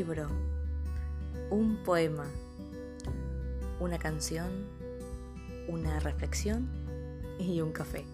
libro, un poema, una canción, una reflexión y un café.